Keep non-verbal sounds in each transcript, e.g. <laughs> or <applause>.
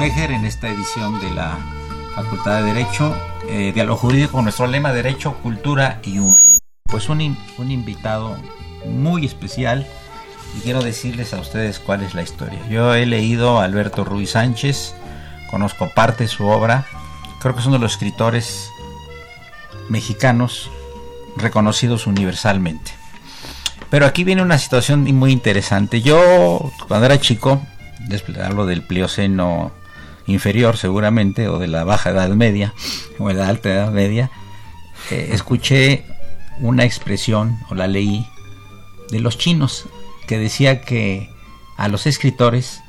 Fejer en esta edición de la Facultad de Derecho, eh, Diálogo Jurídico, con nuestro lema Derecho, Cultura y Humanismo. Pues un, un invitado muy especial y quiero decirles a ustedes cuál es la historia. Yo he leído a Alberto Ruiz Sánchez, conozco parte de su obra, creo que es uno de los escritores mexicanos reconocidos universalmente. Pero aquí viene una situación muy interesante. Yo, cuando era chico, hablo del Plioceno inferior seguramente, o de la baja edad media, o de la alta edad media, eh, escuché una expresión, o la leí, de los chinos, que decía que a los escritores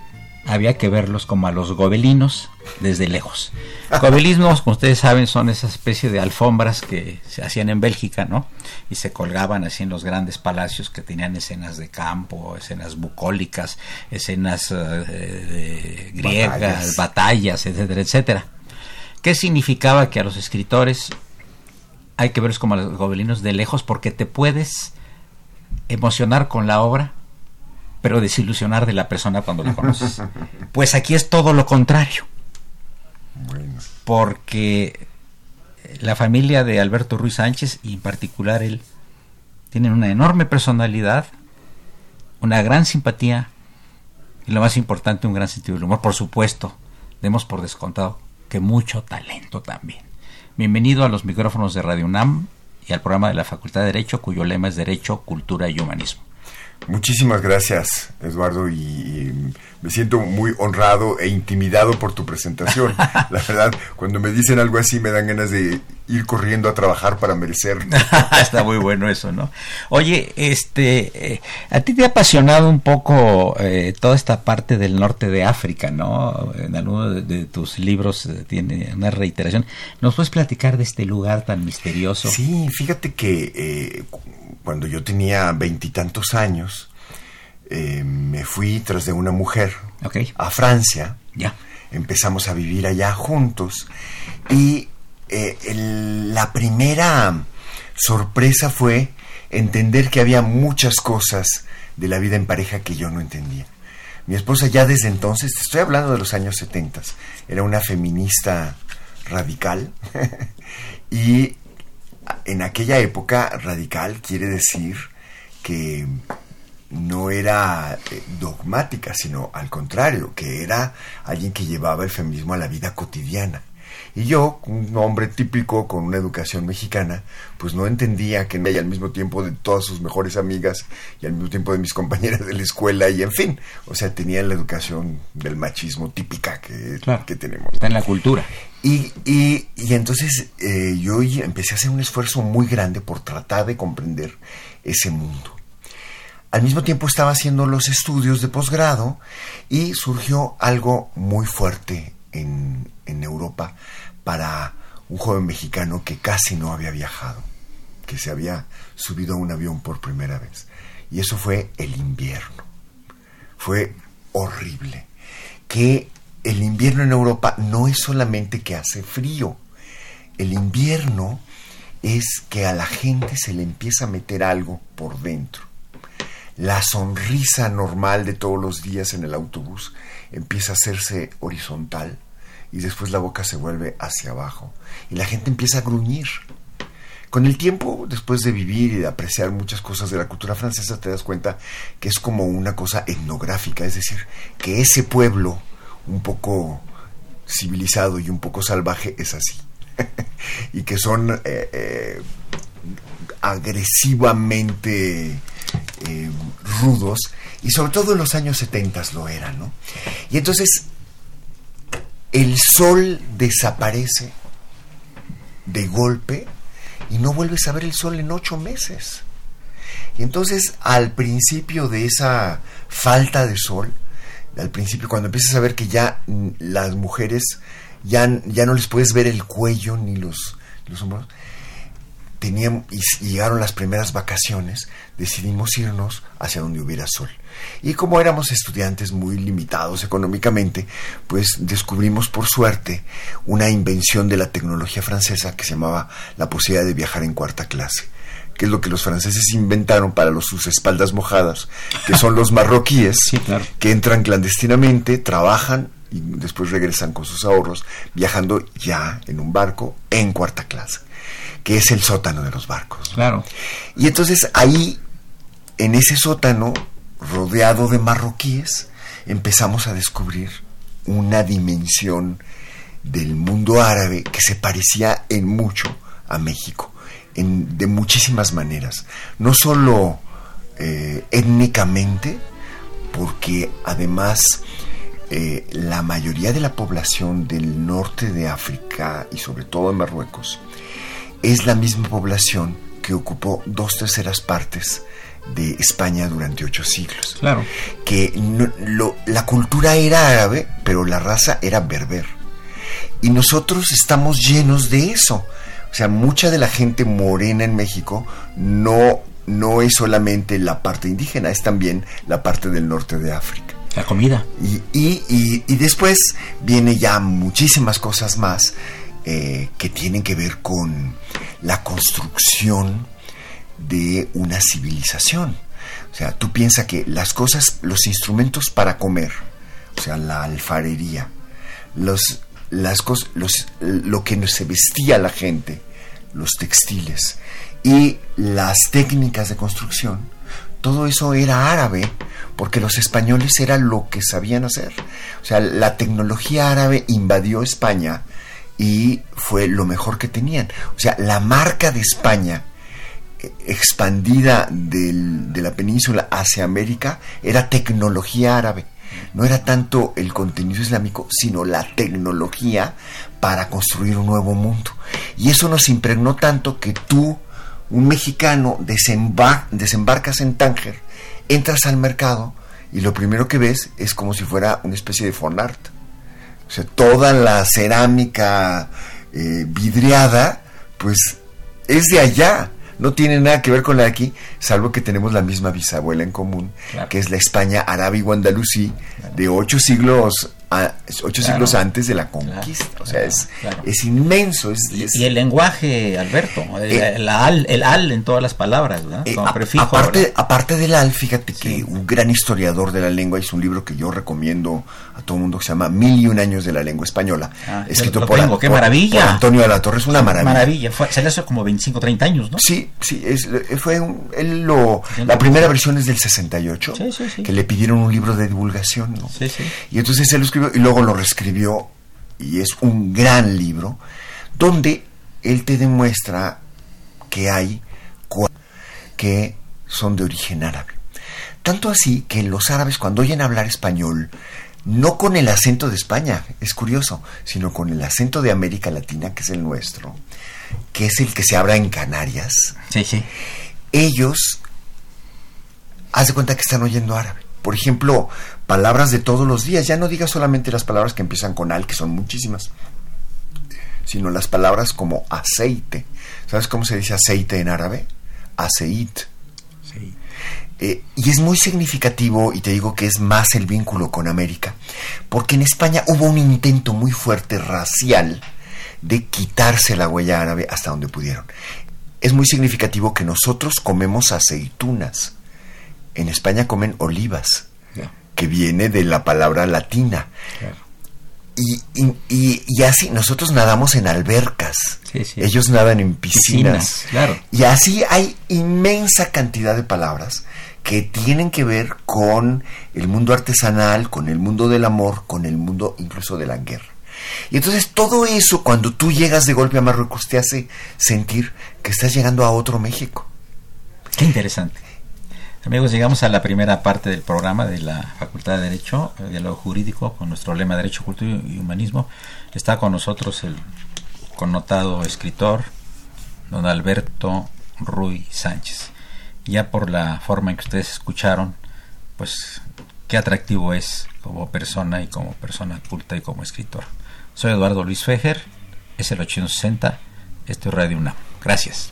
había que verlos como a los gobelinos desde lejos. Gobelismos, como ustedes saben, son esa especie de alfombras que se hacían en Bélgica, ¿no? Y se colgaban así en los grandes palacios que tenían escenas de campo, escenas bucólicas, escenas eh, griegas, batallas. etcétera, etcétera. ¿Qué significaba que a los escritores hay que verlos como a los gobelinos de lejos porque te puedes emocionar con la obra pero desilusionar de la persona cuando la conoces. Pues aquí es todo lo contrario. Porque la familia de Alberto Ruiz Sánchez, y en particular él, tienen una enorme personalidad, una gran simpatía y lo más importante, un gran sentido del humor. Por supuesto, demos por descontado que mucho talento también. Bienvenido a los micrófonos de Radio UNAM y al programa de la Facultad de Derecho, cuyo lema es Derecho, Cultura y Humanismo. Muchísimas gracias, Eduardo, y, me siento muy honrado e intimidado por tu presentación. <laughs> La verdad, cuando me dicen algo así me dan ganas de ir corriendo a trabajar para merecer. <laughs> Está muy bueno eso, ¿no? Oye, este, eh, a ti te ha apasionado un poco eh, toda esta parte del norte de África, ¿no? En alguno de, tus libros eh, tiene una reiteración. ¿Nos puedes platicar de este lugar tan misterioso? Sí, fíjate que cuando yo tenía veintitantos años, me fui tras de una mujer a Francia. Ya. Empezamos a vivir allá juntos. Y eh, la primera sorpresa fue entender que había muchas cosas de la vida en pareja que yo no entendía. Mi esposa ya desde entonces, estoy hablando de los años 70, era una feminista radical <laughs> y en aquella época radical quiere decir que no era eh, dogmática, sino al contrario, que era alguien que llevaba el feminismo a la vida cotidiana. Y yo, un hombre típico con una educación mexicana, pues no entendía que ella al mismo tiempo de todas sus mejores amigas y al mismo tiempo de mis <laughs> compañeras de la escuela y en fin, o sea, tenía la educación del machismo típica que, que tenemos. Está en la cultura. Y, y, Y entonces eh, yo empecé a hacer un esfuerzo muy grande por tratar de comprender ese mundo. Al mismo tiempo estaba haciendo los estudios de posgrado y surgió algo muy fuerte en, en Europa para un joven mexicano que casi no había viajado, que se había subido a un avión por primera vez. Y eso fue el invierno. Fue horrible. Que el invierno en Europa no es solamente que hace frío. El invierno es que a la gente se le empieza a meter algo por dentro. La sonrisa normal de todos los días en el autobús empieza a hacerse horizontal y después la boca se vuelve hacia abajo y la gente empieza a gruñir. Con el tiempo, después de vivir y de apreciar muchas cosas de la cultura francesa, te das cuenta que es como una cosa etnográfica, es decir, que ese pueblo un poco civilizado y un poco salvaje es así. <laughs> y que son eh, eh, agresivamente eh, rudos y sobre todo en los años 70 lo eran, ¿no? Y entonces el sol desaparece de golpe y no vuelves a ver el sol en ocho meses. Y entonces al principio de esa falta de sol, al principio cuando empiezas a ver que ya las mujeres ya, ya no les puedes ver el cuello ni los, los hombros, tenían, y llegaron las primeras vacaciones, decidimos irnos hacia donde hubiera sol. Y como éramos estudiantes muy limitados económicamente, pues descubrimos por suerte una invención de la tecnología francesa que se llamaba la posibilidad de viajar en cuarta clase que es lo que los franceses inventaron para los, sus espaldas mojadas, que son los marroquíes, <laughs> que entran clandestinamente, trabajan y después regresan con sus ahorros, viajando ya en un barco en cuarta clase, que es el sótano de los barcos. Claro. Y entonces ahí, en ese sótano, rodeado de marroquíes, empezamos a descubrir una dimensión del mundo árabe que se parecía en mucho a México de muchísimas maneras, no solo eh, étnicamente, porque además eh, la mayoría de la población del norte de África y sobre todo en Marruecos es la misma población que ocupó dos terceras partes de España durante ocho siglos. Claro. Que la cultura era árabe, pero la raza era berber. Y nosotros estamos llenos de eso. O sea, mucha de la gente morena en México no, no es solamente la parte indígena, es también la parte del norte de África. La comida. Y, después viene ya muchísimas cosas más eh, que tienen que ver con la construcción de una civilización. O sea, tú piensas que las cosas, los instrumentos para comer, o sea, la alfarería, los, las los, lo que se vestía la gente, los textiles y las técnicas de construcción, todo eso era árabe, porque los españoles era lo que sabían hacer. O sea, la tecnología árabe invadió España y fue lo mejor que tenían. O sea, la marca de España expandida de la península hacia América era tecnología árabe no era tanto el contenido islámico, sino la tecnología para construir un nuevo mundo. Y eso nos impregnó tanto que tú, un mexicano, desembarcas en Tánger, entras al mercado y lo primero que ves es como si fuera una especie de fonart. O sea, toda la cerámica eh, vidriada, pues es de allá no tiene nada que ver con la de aquí, salvo que tenemos la misma bisabuela en común, que es la España árabe y andalusí de ocho siglos ocho siglos antes de la conquista. o sea, es, es inmenso. Es, y, el lenguaje, Alberto, el, eh, al, el, al, en todas las palabras, ¿verdad? Eh, aparte, aparte del al, fíjate que un gran historiador de la lengua hizo un libro que yo recomiendo a todo el mundo que se llama Mil y un años de la lengua española. Ah, escrito por, qué maravilla. Antonio de la Torre, es una maravilla. Maravilla, fue, salió hace como 25, 30 años, ¿no? Sí, sí, es, fue un, él lo, la primera versión es del 68, que le pidieron un libro de divulgación, ¿no? Y entonces él lo escribió y luego lo reescribió y es un gran libro donde él te demuestra que hay que son de origen árabe. Tanto así que los árabes cuando oyen hablar español no con el acento de España, es curioso, sino con el acento de América Latina, que es el nuestro, que es el que se habla en Canarias. Sí, sí. Ellos, haz de cuenta que están oyendo árabe. Por ejemplo, palabras de todos los días, ya no digas solamente las palabras que empiezan con al, que son muchísimas, sino las palabras como aceite. ¿Sabes cómo se dice aceite en árabe? Aceit. sí. Eh, y es muy significativo, y te digo que es más el vínculo con América, porque en España hubo un intento muy fuerte racial de quitarse la huella árabe hasta donde pudieron. Es muy significativo que nosotros comemos aceitunas. En España comen olivas, que viene de la palabra latina. claro. Y, y- y- y así, nosotros nadamos en albercas. Sí, sí. Ellos nadan en piscinas. Piscinas, claro. Y así hay inmensa cantidad de palabras que tienen que ver con el mundo artesanal, con el mundo del amor, con el mundo incluso de la guerra. Y entonces todo eso, cuando tú llegas de golpe a Marruecos, te hace sentir que estás llegando a otro México. Qué interesante. Amigos, llegamos a la primera parte del programa de la Facultad de Derecho, diálogo jurídico, con nuestro lema Derecho, Cultura y Humanismo. Está con nosotros el connotado escritor, don Alberto Ruy Sánchez. Ya por la forma en que ustedes escucharon, pues qué atractivo es como persona y como persona culta y como escritor. Soy Eduardo Luis Fejer, es el 860, esto es Radio UNAM. Gracias.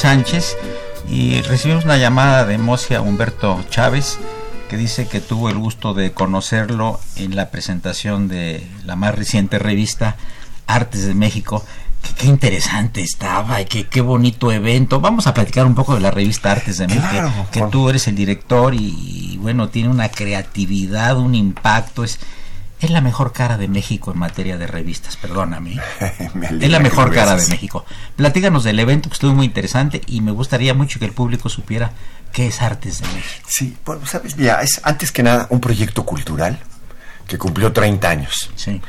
Sánchez y recibimos una llamada de Mocia Humberto Chávez que dice que tuvo el gusto de conocerlo en la presentación de la más reciente revista Artes de México. Que qué interesante estaba y qué bonito evento. Vamos a platicar un poco de la revista Artes de México, Claro, que, tú eres el director y, y, bueno, tiene una creatividad, un impacto. Es, es la mejor cara de México en materia de revistas, perdóname. <laughs> Me Es la mejor cara de. México. Platíganos del evento que estuvo muy interesante y me gustaría mucho que el público supiera qué es Artes de México. Sí, bueno, sabes, mira, es antes que nada un proyecto cultural que cumplió 30 años Sí.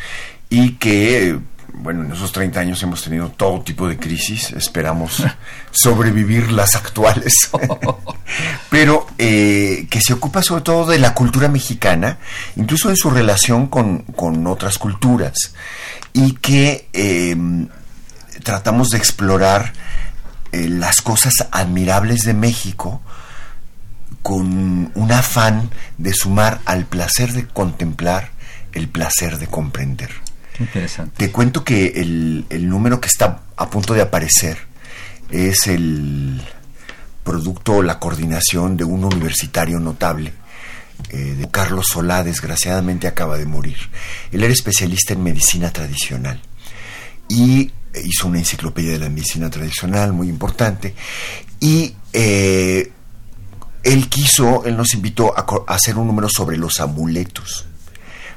y que, bueno, en esos 30 años hemos tenido todo tipo de crisis, esperamos <laughs> sobrevivir las actuales, <laughs> pero eh, que se ocupa sobre todo de la cultura mexicana, incluso en su relación con, con otras culturas, y que eh, tratamos de explorar eh, las cosas admirables de México con un afán de sumar al placer de contemplar el placer de comprender. Qué interesante. Te cuento que el, el número que está a punto de aparecer es el producto la coordinación de un universitario notable, eh, de Carlos Solá, desgraciadamente acaba de morir. Él era especialista en medicina tradicional y hizo una enciclopedia de la medicina tradicional muy importante y eh, él quiso, él nos invitó a hacer un número sobre los amuletos.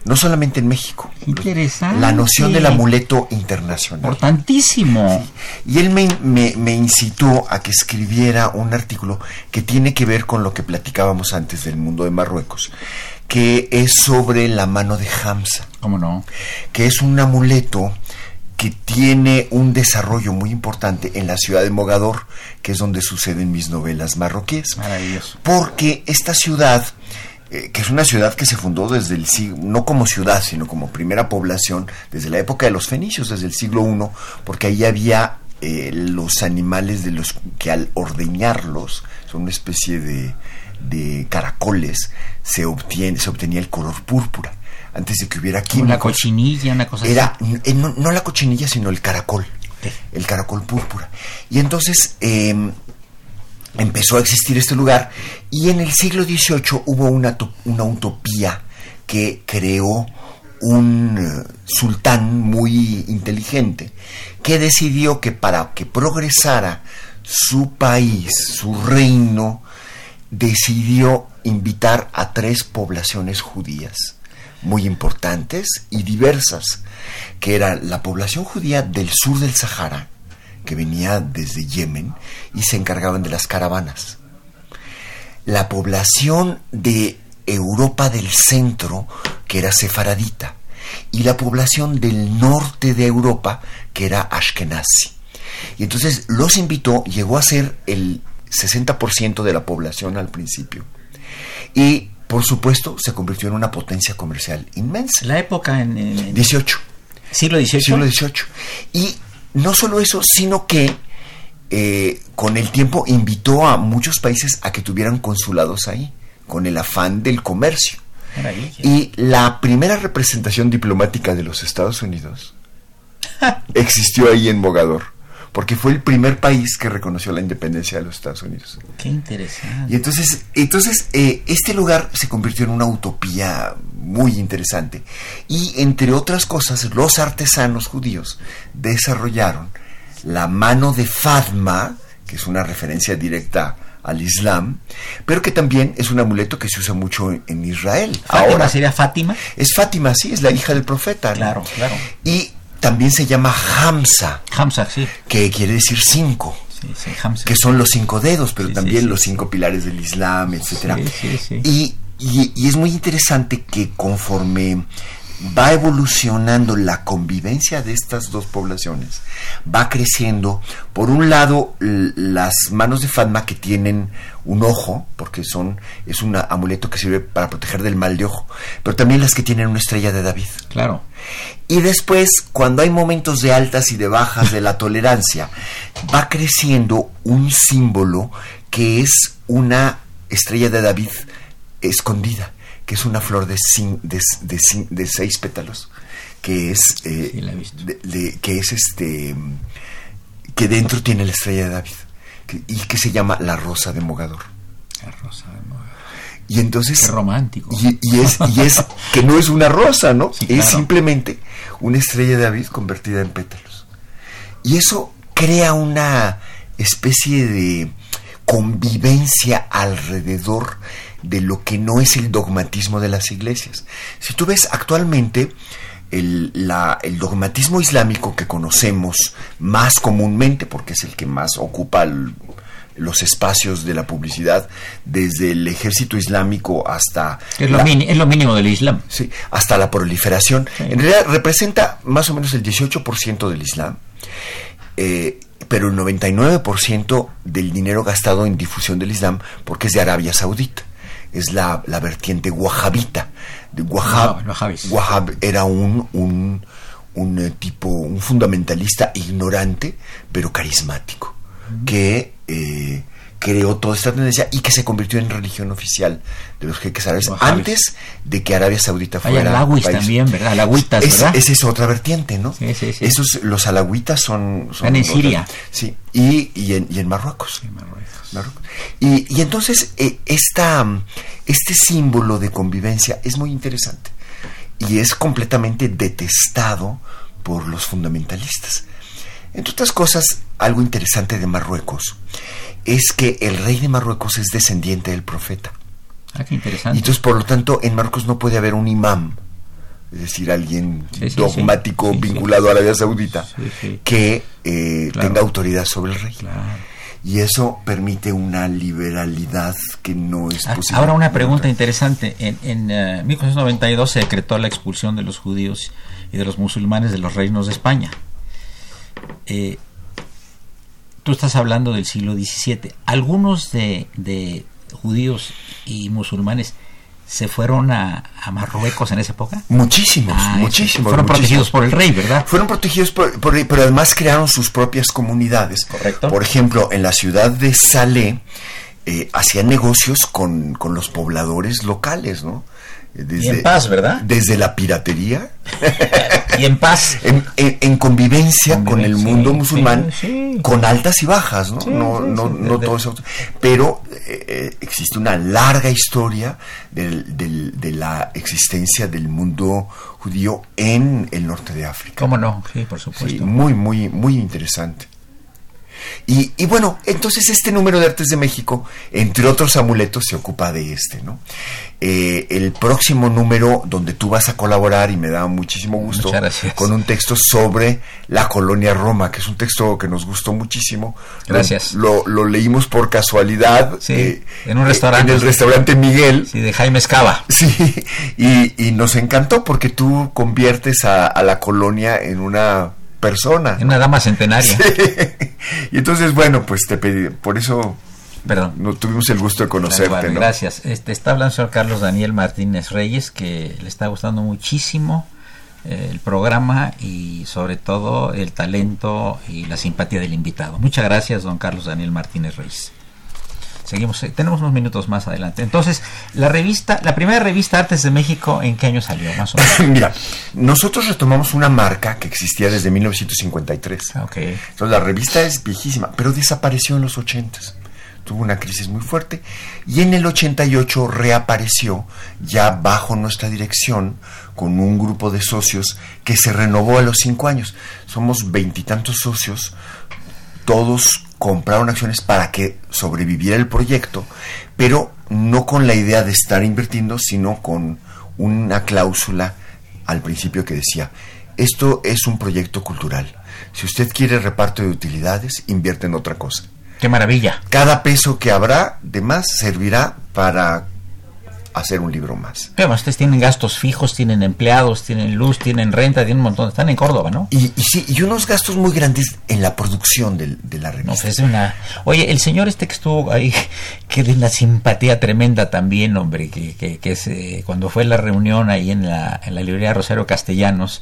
No solamente en México. Interesante. La noción del amuleto internacional. Importantísimo. Y él me, me- me incitó a que escribiera un artículo que tiene que ver con lo que platicábamos antes del mundo de Marruecos, que es sobre la mano de Hamza, ¿Cómo no? que es un amuleto que tiene un desarrollo muy importante en la ciudad de Mogador, que es donde suceden mis novelas marroquíes. Maravilloso. Porque esta ciudad, eh, que es una ciudad que se fundó desde el siglo, no como ciudad, sino como primera población, desde la época de los fenicios, desde el siglo I, porque ahí había eh, los animales de los que al ordeñarlos, son una especie de, de caracoles, se, obtiene, se obtenía el color púrpura. Antes de que hubiera Como una químicos. cochinilla, una cosa Era así. no, no la cochinilla, sino el caracol. El caracol púrpura. Y entonces eh, empezó a existir este lugar y en el siglo XVIII hubo una, una utopía que creó un eh, sultán muy inteligente que decidió que para que progresara su país, su reino, decidió invitar a tres poblaciones judías muy importantes y diversas, que era la población judía del sur del Sahara, que venía desde Yemen y se encargaban de las caravanas. La población de Europa del centro, que era sefaradita, y la población del norte de Europa, que era ashkenazi. Y entonces los invitó, llegó a ser el 60% de la población al principio. Y, por supuesto, se convirtió en una potencia comercial inmensa. La época en, en- 18 siglo XVIII. siglo XVIII. Y no solo eso, sino que eh, con el tiempo invitó a muchos países a que tuvieran consulados ahí, con el afán del comercio. Maravilla. Y la primera representación diplomática de los Estados Unidos <laughs> existió ahí en Mogador, porque fue el primer país que reconoció la independencia de los Estados Unidos. Qué interesante. Y entonces, entonces eh, este lugar se convirtió en una utopía muy interesante. Y entre otras cosas, los artesanos judíos desarrollaron la mano de Fatma, que es una referencia directa al Islam, pero que también es un amuleto que se usa mucho en, Israel. Fátima Ahora sería Fátima. es Fátima, sí, es la hija del profeta. ¿no? Claro, claro. Y también se llama Hamza, Hamza, sí. que quiere decir cinco Sí, sí, Hamza. que son los cinco dedos, pero Sí, también los cinco pilares del Islam, etcétera. Sí, sí, sí. Y, y- y es muy interesante que conforme va evolucionando la convivencia de estas dos poblaciones, va creciendo, por un lado, las manos de Fatma que tienen un ojo, porque son, es un amuleto que sirve para proteger del mal de ojo, pero también las que tienen una estrella de David. Claro. Y después, cuando hay momentos de altas y de bajas de la <laughs> tolerancia, va creciendo un símbolo que es una estrella de David escondida, que es una flor de, cin- de, de seis pétalos, que es, eh, Sí, la he visto. que es este, que dentro tiene la estrella de David, que- y que se llama la rosa de Mogador. Qué rosa de moda. Y entonces... Qué romántico. Y, y es, y es <laughs> que no es una rosa, ¿no? Sí, Es claro. simplemente una estrella de David convertida en pétalos. Y eso crea una especie de convivencia alrededor de lo que no es el dogmatismo de las iglesias. Si tú ves actualmente el, la- el dogmatismo islámico que conocemos más comúnmente, porque es el que más ocupa el- los espacios de la publicidad, desde el ejército islámico hasta... Es lo, la- mini- es lo mínimo del Islam. Sí, hasta la proliferación. Sí. En realidad representa más o menos el 18% del Islam, eh, pero el 99% del dinero gastado en difusión del Islam, porque es de Arabia Saudita. Es la, la vertiente wahabita. De Wahhab, wahhabis. Wahhab era un, un, un, eh, tipo, un fundamentalista ignorante, pero carismático, que, eh, creó toda esta tendencia y que se convirtió en religión oficial de los jeques árabes antes de que Arabia Saudita Hay fuera alawis país. también, ¿verdad? Alawitas, Es- ¿verdad? Esa es otra vertiente, ¿no? Sí, sí, sí. Esos, los alawitas son... son Están en Siria. Sí, y, y, en, y en Marruecos. Marruecos. Y, y entonces eh, esta, este símbolo de convivencia es muy interesante y es completamente detestado por los fundamentalistas. Entre otras cosas, algo interesante de Marruecos es que el rey de Marruecos es descendiente del profeta. Ah, qué Y interesante. entonces, por lo tanto, en Marruecos no puede haber un imam, es decir, alguien Sí, sí, dogmático sí. Vinculado a Arabia Saudita, que eh, Claro. tenga autoridad sobre el rey. Claro. Y eso permite una liberalidad que no es Ah, posible. Ahora una pregunta interesante. En, en eh, 1492 se decretó la expulsión de los judíos y de los musulmanes de los reinos de España. Eh, tú estás hablando del siglo XVII. Algunos de, de judíos y musulmanes se fueron a, a Marruecos en esa época. Muchísimos, Ah, muchísimos. Fueron muchísimos. protegidos por el rey, ¿verdad? Fueron protegidos por, por- pero además crearon sus propias comunidades. Correcto. Por ejemplo, en la ciudad de Salé eh, hacían negocios con, con los pobladores locales, ¿no? Desde, Y en paz, ¿verdad? Desde la piratería, <laughs> Y en paz. en, en- en convivencia con el mundo sí, musulmán, sí. con altas y bajas, ¿no? No, no, no todo eso. Pero eh, eh, existe una larga historia del- del- de la existencia del mundo judío en el norte de África. ¿Cómo no? Sí, por supuesto. muy, muy, muy interesante. Y, y bueno, entonces este número de Artes de México, entre otros amuletos, se ocupa de este, ¿no? Eh, el próximo número donde tú vas a colaborar, y me da muchísimo gusto, con un texto sobre la colonia Roma, que es un texto que nos gustó muchísimo. Gracias. Lo, lo leímos por casualidad. Sí, en un restaurante. En el restaurante Miguel. Sí, de Jaime Escava. Sí, y, y nos encantó porque tú conviertes a, a la colonia en una persona. Una dama centenaria. Y entonces, bueno, pues te pedí, por eso Perdón. no tuvimos el gusto de conocerte, ¿no? Gracias. Este, está hablando el señor Carlos Daniel Martínez Reyes, que le está gustando muchísimo eh, el programa y sobre todo el talento y la simpatía del invitado. Muchas gracias, don Carlos Daniel Martínez Reyes. Seguimos, eh, tenemos unos minutos más adelante. Entonces, la revista, la primera revista Artes de México, ¿en qué año salió? Más o menos. <laughs> Mira, nosotros retomamos una marca que existía desde 1953. ok. Entonces la revista es viejísima, pero desapareció en los 80 Tuvo una crisis muy fuerte y en el 88 reapareció ya bajo nuestra dirección con un grupo de socios que se renovó a los cinco años. Somos veintitantos socios, todos compraron acciones para que sobreviviera el proyecto, pero no con la idea de estar invirtiendo, sino con una cláusula al principio que decía, esto es un proyecto cultural. Si usted quiere reparto de utilidades, invierte en otra cosa. Qué maravilla. Cada peso que habrá de más servirá para hacer un libro más. Pero ustedes tienen gastos fijos, tienen empleados, tienen luz, tienen renta, tienen un montón. Están en Córdoba, ¿no? Y, y sí, y unos gastos muy grandes en la producción del- de, la No, revista. pues es una... Oye, el señor este que estuvo ahí, <laughs> que de una simpatía tremenda también, hombre, que, que, que es, eh, cuando fue la reunión ahí en la, en la librería Rosario Castellanos,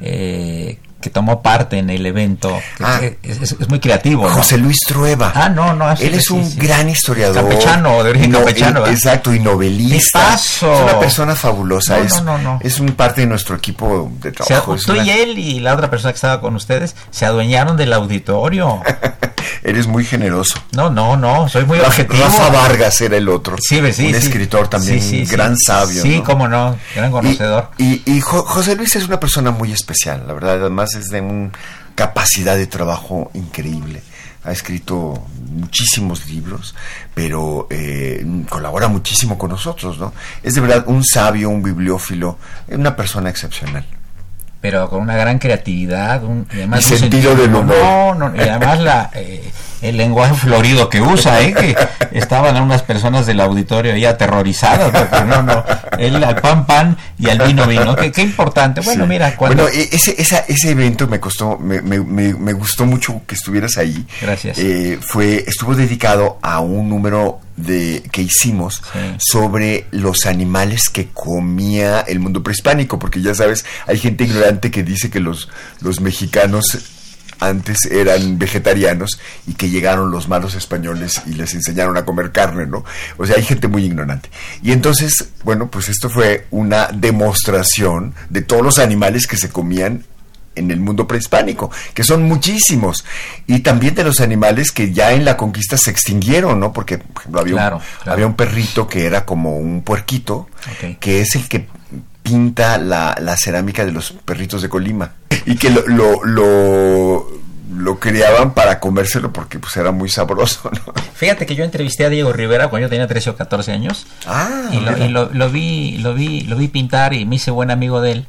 eh, que tomó parte en el evento, Ah. es, es- es muy creativo. ¿no? José Luis Trueba. Ah, no, no. Él es sí, un sí. gran historiador. Campechano, de origen campechano, eh. Exacto, y novelista. Es una persona fabulosa. No, es, no, no, no. es un parte de nuestro equipo de O sea, trabajo. tú una- y él y la otra persona que estaba con ustedes se adueñaron del auditorio. <laughs> Eres muy generoso. No, no, no, soy muy Rafa, objetivo. Rafa Vargas era el otro. Sí, sí, un sí. escritor también, Sí, sí, un gran sabio. Sí, ¿no? cómo no, gran Y- conocedor. Y, y Jo- José Luis es una persona muy especial, la verdad, además es de una capacidad de trabajo increíble. Ha escrito muchísimos libros, pero eh, colabora muchísimo con nosotros, ¿no? Es de verdad un sabio, un bibliófilo, una persona excepcional. pero con una gran creatividad un, y además Y un sentido del humor. no, no, y además la, eh, <laughs> el lenguaje florido que usa, ¿eh? que estaban unas personas del auditorio ahí aterrorizadas, porque no, no, él al pan pan y al vino vino, qué, qué importante. Bueno, Sí. mira, cuando... Bueno, e- ese, esa- ese evento me costó, me, me- me- me gustó mucho que estuvieras ahí. Gracias. Eh, fue, estuvo dedicado a un número de que hicimos Sí. sobre los animales que comía el mundo prehispánico, porque ya sabes, hay gente ignorante que dice que los, los mexicanos antes eran vegetarianos y que llegaron los malos españoles y les enseñaron a comer carne, ¿no? O sea, hay gente muy ignorante. Y entonces, bueno, pues esto fue una demostración de todos los animales que se comían en el mundo prehispánico, que son muchísimos, y también de los animales que ya en la conquista se extinguieron, ¿no? Porque, por ejemplo, había, Claro, un, claro. había un perrito que era como un puerquito, que es el que pinta la, la cerámica de los perritos de Colima, y que lo, lo, lo, lo criaban para comérselo porque pues era muy sabroso, ¿no? Fíjate que yo entrevisté a Diego Rivera cuando yo tenía 13 o 14 años. Ah, y, lo, y lo- lo vi lo vi lo vi pintar y me hice buen amigo de él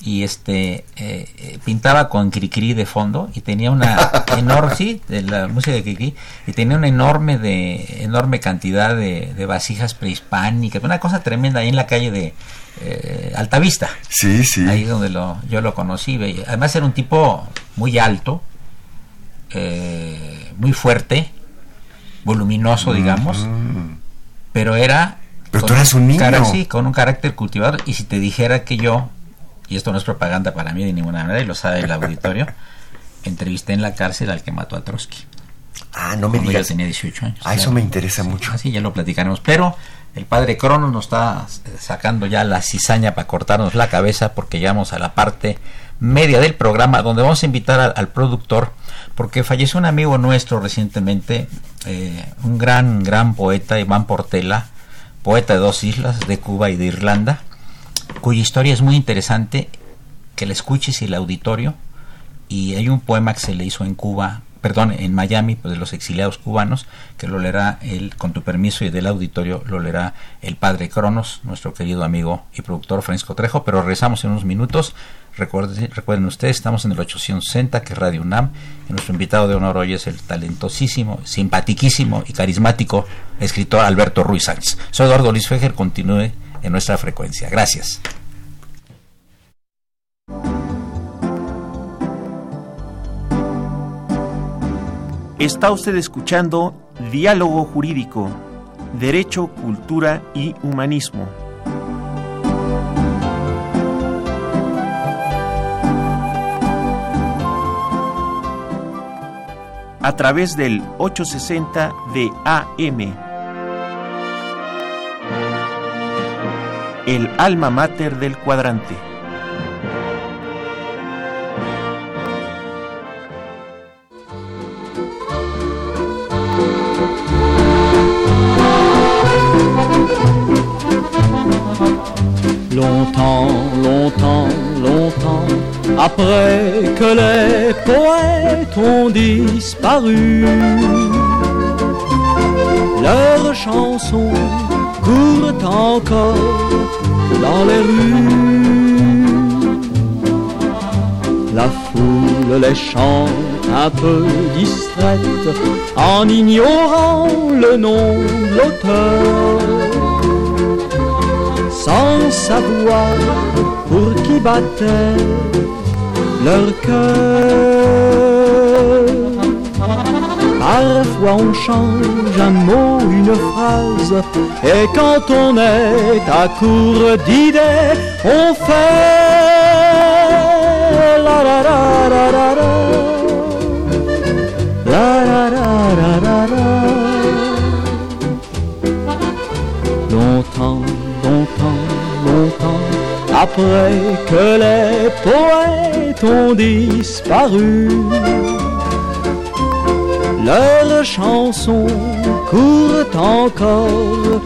y este eh, eh, pintaba con Cricri de fondo y tenía una <laughs> enorme sí, de la música de Cricri y tenía una enorme de enorme cantidad de, de vasijas prehispánicas una cosa tremenda ahí en la calle de eh, Altavista Sí, sí. ahí donde lo yo lo conocí además era un tipo muy alto eh, muy fuerte voluminoso digamos Mm. pero era Pero tú eras un niño. cara- sí, con un carácter cultivado y si te dijera que yo y esto no es propaganda para mí de ninguna manera y lo sabe el auditorio <laughs> entrevisté en la cárcel al que mató a Trotsky Ah, no me cuando yo digas. tenía 18 años Ah, eso me interesa mucho. así ya lo platicaremos pero el padre Cronos nos está eh, sacando ya la cizaña para cortarnos la cabeza porque llegamos a la parte media del programa donde vamos a invitar al, productor porque falleció un amigo nuestro recientemente eh, un gran gran poeta Iván Portela poeta de dos islas de Cuba y de Irlanda cuya historia es muy interesante que la escuches y el auditorio y hay un poema que se le hizo en Cuba, perdón, en Miami, pues, de los exiliados cubanos, que lo leerá él, con tu permiso y del auditorio, lo leerá el padre Cronos, nuestro querido amigo y productor Francisco Trejo, pero regresamos en unos minutos. Recuerden, ustedes, estamos en el 860, que es Radio UNAM, y nuestro invitado de honor hoy es el talentosísimo, simpatiquísimo y carismático escritor Alberto Ruiz Sánchez. Soy Eduardo Luis Fejer, continúe en nuestra frecuencia. Gracias. Está usted escuchando Diálogo Jurídico, Derecho, Cultura y Humanismo. A través del 860 de AM. El alma mater del cuadrante. Longtemps, longtemps, longtemps, après que les ont disparu, leurs chansons courent encore dans les rues. La foule les chante un peu distraite en ignorant le nom de l'auteur sans savoir pour qui battait leur cœur. Parfois on change un mot, une phrase, et quand on est à court d'idées, on fait la la la la la la la la la longtemps, longtemps, longtemps, après que les poètes ont disparu. Leurs chansons courent encore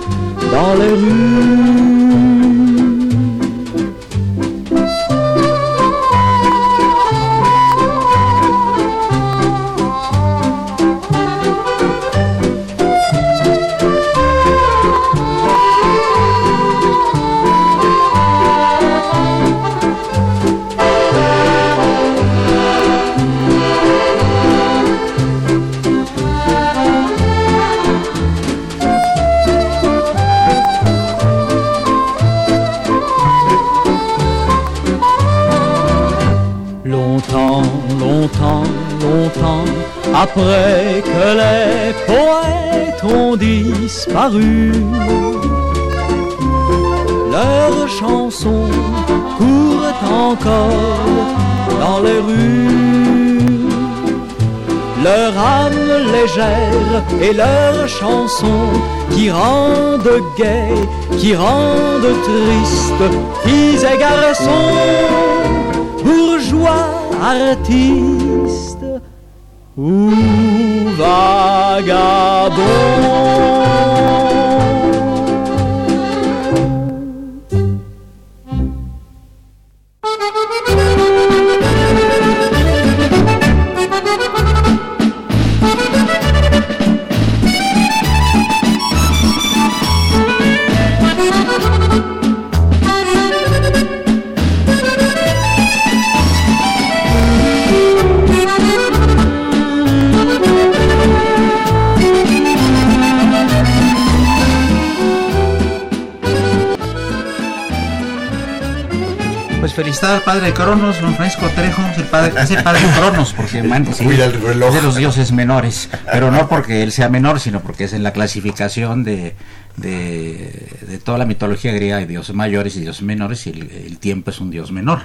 dans les rues. Après que les poètes ont disparu, leurs chansons courent encore dans les rues. leur âme légère et leurs chansons qui rendent gai, qui rendent triste, filles et garçons, bourgeois, artistes O vagabundo Felicidades al padre de Cronos, don Francisco Trejo, es el padre, es el padre de Cronos, porque man, <laughs> sí, Cuida el reloj. es de los dioses menores, pero no porque él sea menor, sino porque es en la clasificación de, de, de toda la mitología griega de dioses mayores y dioses menores, y el, el tiempo es un dios menor.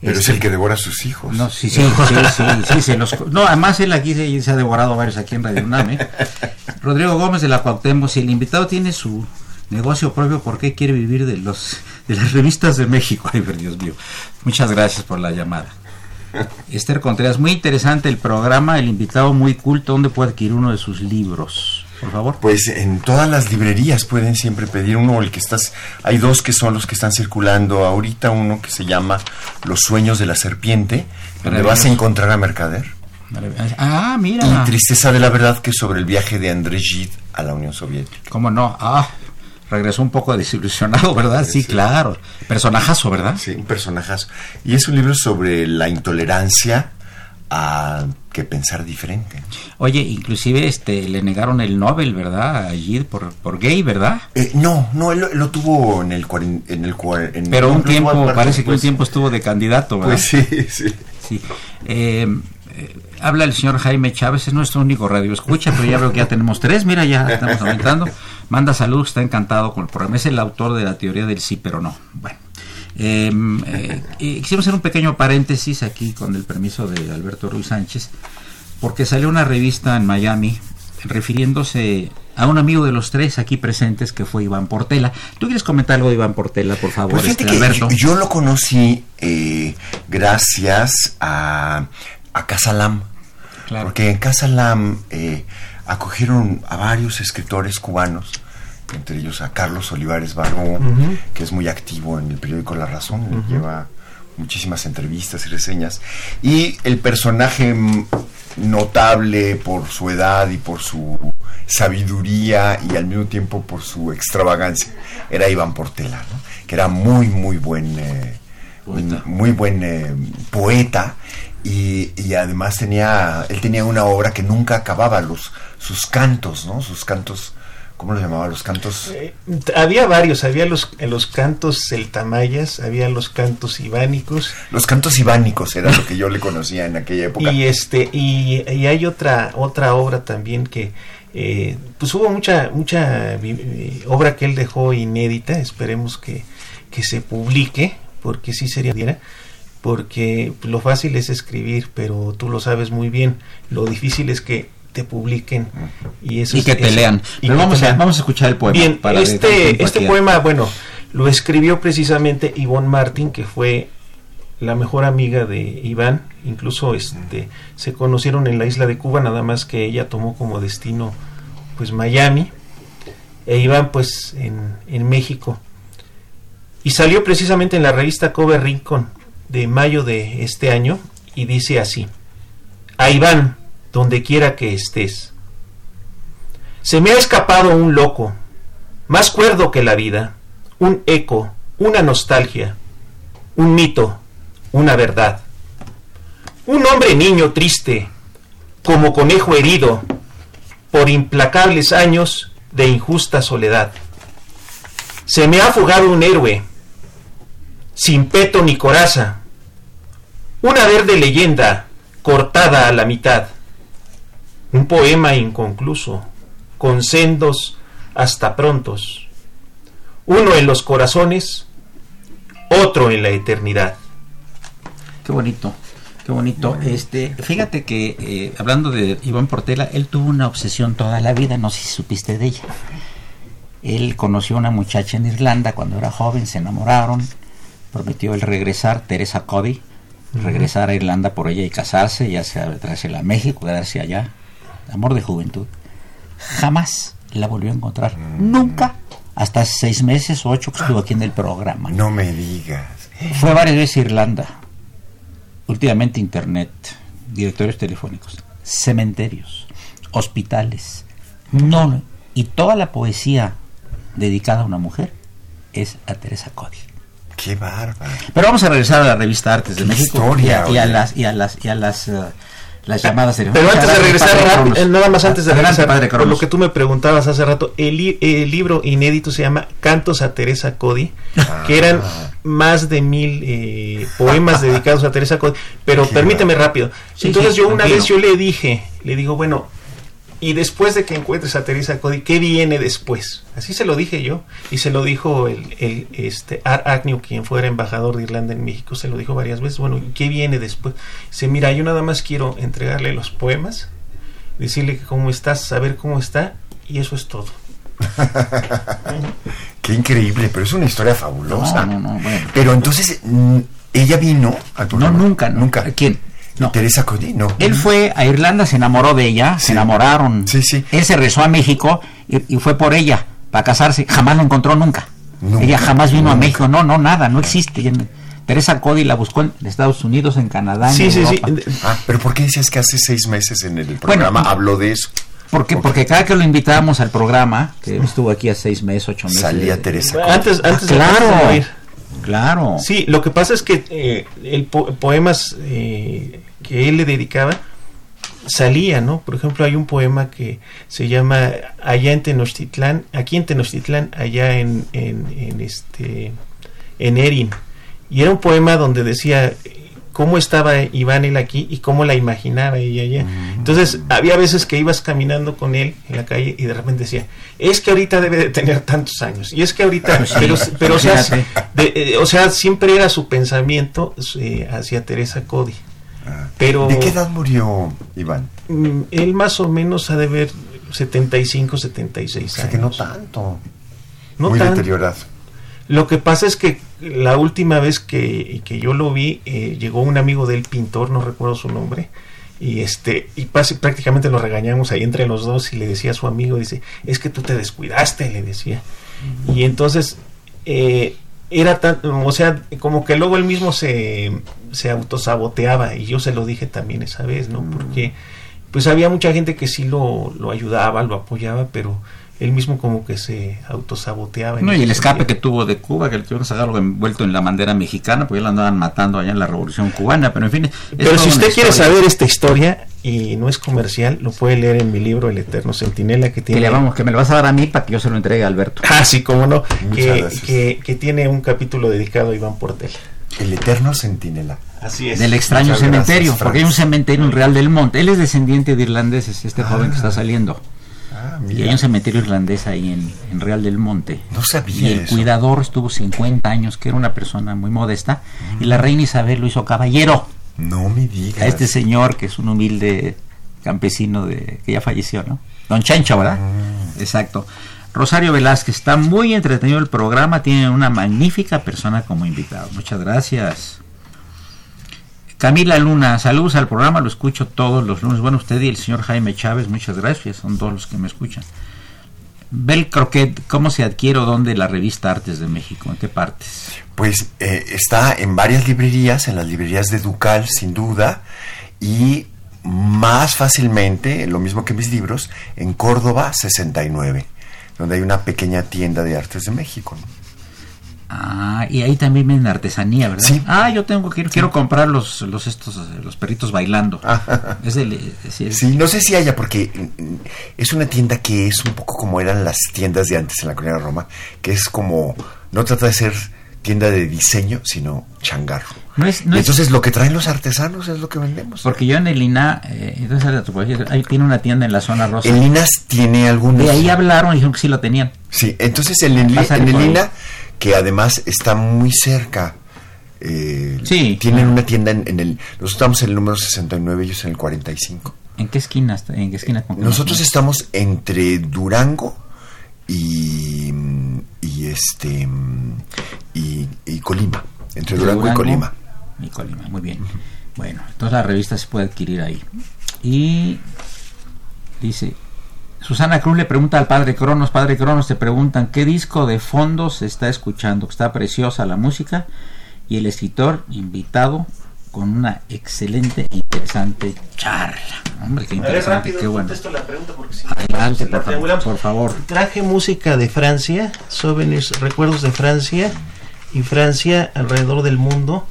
Pero es Este, el que devora a sus hijos. No, sí, sí, sí, sí, sí, se los- no, además él aquí se, se ha devorado varios aquí en Radio UNAM, ¿eh? <laughs> Rodrigo Gómez de la Cuauhtémoc, si el invitado tiene su negocio propio, ¿por qué quiere vivir de los de las revistas de México? <laughs> Ay, Dios mío. Muchas gracias por la llamada. Esther Contreras, muy interesante el programa, el invitado muy culto, ¿dónde puede adquirir uno de sus libros? Por favor. Pues en todas las librerías pueden siempre pedir uno, el que estás, hay dos que son los que están circulando ahorita, uno que se llama Los sueños de la serpiente, donde vas a encontrar a Mercader, Ah, y mira. Tristeza de la verdad, que es sobre el viaje de André Gide a la Unión Soviética. ¿Cómo no? Ah, regresó un poco desilusionado, ¿verdad? Sí, Sí. claro. Personajazo, ¿verdad? Sí, un personajazo. Y es un libro sobre la intolerancia a que pensar diferente. Oye, inclusive este le negaron el Nobel, ¿verdad? A Gide por, por gay, ¿verdad? Eh, no, no, él lo, lo tuvo en el en el en- Pero un tiempo, parece que un pues, tiempo estuvo de candidato, ¿verdad? Pues sí, sí. Sí. Eh, eh, habla el señor Jaime Chávez, es nuestro único radio escucha, pero ya veo que ya tenemos tres, mira, ya estamos aumentando. Manda saludos, está encantado con el programa. Es el autor de la teoría del sí, pero no. Bueno. Eh, eh, y quisimos hacer un pequeño paréntesis aquí con el permiso de Alberto Ruiz Sánchez, porque salió una revista en Miami refiriéndose a un amigo de los tres aquí presentes que fue Iván Portela. ¿Tú quieres comentar algo de Iván Portela, por favor, Pues este, Alberto? yo, yo lo conocí eh, gracias a, a Casa Lam. Claro. Porque en Casa Lam eh, acogieron a varios escritores cubanos, entre ellos a Carlos Olivares Baró, que es muy activo en el periódico La Razón, lleva muchísimas entrevistas y reseñas. Y el personaje notable por su edad y por su sabiduría y al mismo tiempo por su extravagancia era Iván Portela, ¿no? que era muy, muy buen, eh, Poeta. muy buen eh, poeta y, y además tenía, él tenía una obra que nunca acababa, los, sus cantos, ¿no? Sus cantos, ¿cómo los llamaba? Los cantos... Eh, había varios, había los, los cantos celtamayas, había los cantos ibánicos Los cantos ibánicos era lo que yo le conocía en aquella época. y este y, y hay otra otra obra también que eh, pues hubo mucha mucha eh, obra que él dejó inédita, esperemos que, que se publique porque sí sería porque lo fácil es escribir, pero tú lo sabes muy bien, lo difícil es que te publiquen y eso y que te lean. Pero vamos te a, vamos a escuchar el poema. Bien, para este, este poema, bueno, lo escribió precisamente Ivonne Martin, que fue la mejor amiga de Iván, incluso este, se conocieron en la isla de Cuba, nada más que ella tomó como destino pues Miami, e Iván pues en, en México. Y salió precisamente en la revista Cover Rincon de mayo de este año, y dice así, a Iván, donde quiera que estés. Se me ha escapado un loco, más cuerdo que la vida, un eco, una nostalgia, un mito, una verdad. Un hombre niño triste, como conejo herido por implacables años de injusta soledad. Se me ha fugado un héroe, sin peto ni coraza, una verde leyenda cortada a la mitad, un poema inconcluso, con sendos hasta prontos, uno en los corazones, otro en la eternidad. Qué bonito. Qué bonito. Este, fíjate que eh, hablando de Iván Portela, él tuvo una obsesión toda la vida, no sé si supiste de ella. Él conoció a una muchacha en Irlanda cuando era joven, se enamoraron, prometió el regresar, Teresa Cody, regresar a Irlanda por ella y casarse, ya sea traérsela a México, quedarse allá. Amor de juventud. Jamás la volvió a encontrar. Nunca. Hasta seis meses o ocho que estuvo aquí en el programa. No me digas. Fue varias veces a Irlanda. Últimamente Internet, directorios telefónicos, cementerios, hospitales. No, y toda la poesía dedicada a una mujer es a Teresa Cody. Qué bárbaro. Pero vamos a regresar a la revista Artes de Qué México historia, y, a, y a oye. las y a las y a las eh, las llamadas Pero antes de regresar, Padre eh, nada más antes de Adelante, regresar, Padre por lo que tú me preguntabas hace rato, el, el libro inédito se llama Cantos a Teresa Cody, Ah. que eran más de mil eh, poemas dedicados a Teresa Cody. Pero Qué permíteme rápido. Sí, Entonces sí, yo una tranquilo. vez yo le dije, le digo, bueno, y después de que encuentres a Teresa Cody, ¿qué viene después? Así se lo dije yo, y se lo dijo el, el este Art Agnew, quien fuera embajador de Irlanda en México, se lo dijo varias veces. Bueno, ¿y qué viene después? Dice, mira, yo nada más quiero entregarle los poemas, decirle que cómo estás, saber cómo está, y eso es todo. <laughs> Qué increíble, pero es una historia fabulosa. No, no, no, bueno. Pero entonces, mm, ¿ella vino al No, programa? nunca, no. Nunca. ¿Quién? No. Teresa Cody, no. Él fue a Irlanda, se enamoró de ella, Sí. se enamoraron. Sí, sí. Él se regresó a México y, y fue por ella para casarse. Jamás la encontró nunca. Nunca, ella jamás vino a. México. No, no, nada, no existe. Teresa Cody la buscó en Estados Unidos, en Canadá, en Sí, sí, sí. Europa. Ah, pero ¿por qué decías que hace seis meses en el programa Bueno, habló de eso? ¿Por qué? Porque cada que lo invitábamos al programa, que estuvo aquí hace seis meses, ocho meses. Salía Teresa Cody. Antes, Ah, antes, de- claro. de. Claro. Sí, lo que pasa es que eh, el po- poemas eh, que él le dedicaba salía, ¿no? Por ejemplo, hay un poema que se llama Allá en Tenochtitlán, aquí en Tenochtitlán, allá en, en, en este en Erin. Y era un poema donde decía cómo estaba Iván él aquí y cómo la imaginaba ella allá. Entonces, había veces que ibas caminando con él en la calle y de repente decía, es que ahorita debe de tener tantos años. Y es que ahorita, sí, pero, pero o, sea, fíjate. de- eh, o sea, siempre era su pensamiento eh, hacia Teresa Cody. Ah. Pero ¿De qué edad murió Iván? mm, él más o menos ha de ver 75, 76 O años. sea que no tanto. No Muy deteriorado. Lo que pasa es que la última vez que, que yo lo vi, eh, llegó un amigo del pintor, no recuerdo su nombre, y este y prácticamente lo regañamos ahí entre los dos y le decía a su amigo, dice, es que tú te descuidaste, le decía. Y entonces eh, era tan, o sea, como que luego él mismo se, se autosaboteaba y yo se lo dije también esa vez, ¿no? Porque pues había mucha gente que sí lo, lo ayudaba, lo apoyaba, pero él mismo como que se autosaboteaba. No, y el escape que tuvo de Cuba, que le tuvieron que sacar algo envuelto en la bandera mexicana, porque ya lo andaban matando allá en la Revolución Cubana, pero en fin. Pero si usted quiere saber esta historia y no es comercial, lo puede leer en mi libro El Eterno Centinela que Que, tiene le vamos, que me lo vas a dar a mí para que yo se lo entregue a Alberto. Ah, sí, cómo no, que, que, que tiene un capítulo dedicado a Iván Portela. El eterno centinela. Así es. Del extraño Muchas cementerio, gracias, porque hay un cementerio en Real del Monte. Él es descendiente de irlandeses, este joven que está saliendo. Ah, Y hay un cementerio irlandés ahí en, en Real del Monte. No sabía Y el eso. cuidador estuvo 50 años, que era una persona muy modesta, y la reina Isabel lo hizo caballero No me digas. a este señor que es un humilde campesino de que ya falleció, ¿no? Don Chancho, ¿verdad? Mm. Exacto. Rosario Velázquez, está muy entretenido el programa, tiene una magnífica persona como invitado. Muchas gracias. Camila Luna, saludos al programa, lo escucho todos los lunes. Bueno, usted y el señor Jaime Chávez, muchas gracias, son todos los que me escuchan. Bel Croquet, ¿cómo se adquiere o dónde la revista Artes de México? ¿En qué partes? Pues eh, está en varias librerías, en las librerías de Ducal, sin duda, y más fácilmente, lo mismo que mis libros, en Córdoba 69, donde hay una pequeña tienda de artes de México. ¿no? Ah, y ahí también venden artesanía, ¿verdad? Sí. Ah, yo tengo quiero, quiero comprar los, los estos eh, los perritos bailando. Es del eh, sí, no sé si haya, porque mm, es una tienda que es un poco como eran las tiendas de antes en la colonia Roma, que es como, no trata de ser tienda de diseño, sino changarro. no es, no Y es- entonces lo que traen los artesanos es lo que vendemos. porque yo en el INA, eh, entonces ahí tiene una tienda en la zona rosa. El INAS tiene algunos... de ahí hablaron y dijeron que sí lo tenían. Sí, entonces en el, en el. INA, que además está muy cerca eh, Sí, tienen una tienda en, en el... Nosotros estamos en el número 69, ellos en el 45. ¿En qué esquina? ¿En qué esquina? Nosotros estamos entre Durango y, y este y, y Colima, entre Durango, y Colima. Y Colima, muy bien. Bueno, entonces la revista se puede adquirir ahí. Y dice, Susana Cruz le pregunta al padre Cronos, padre Cronos, te preguntan qué disco de fondo se está escuchando, está preciosa la música y el escritor invitado con una excelente e interesante charla. Hombre, qué interesante, rápido, qué bueno. la pregunta porque si Adelante, si la por favor, triangulamos. por favor. Traje música de Francia, souvenirs, recuerdos de Francia y Francia alrededor del mundo,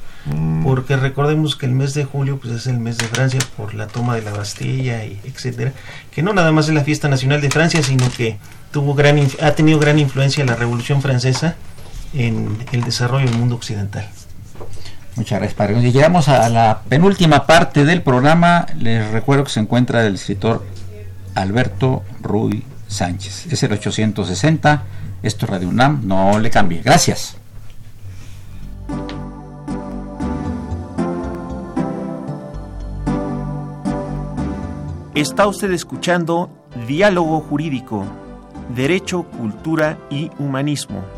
porque recordemos que el mes de julio pues es el mes de Francia por la toma de la Bastilla y etcétera, que no nada más es la fiesta nacional de Francia, sino que tuvo gran inf- ha tenido gran influencia la Revolución Francesa en el desarrollo del mundo occidental. Muchas gracias, padre. Y llegamos a la penúltima parte del programa. Les recuerdo que se encuentra el escritor Alberto Ruy Sánchez. Es el 860. Esto es Radio UNAM. No le cambie. Gracias. Está usted escuchando Diálogo Jurídico, Derecho, Cultura y Humanismo.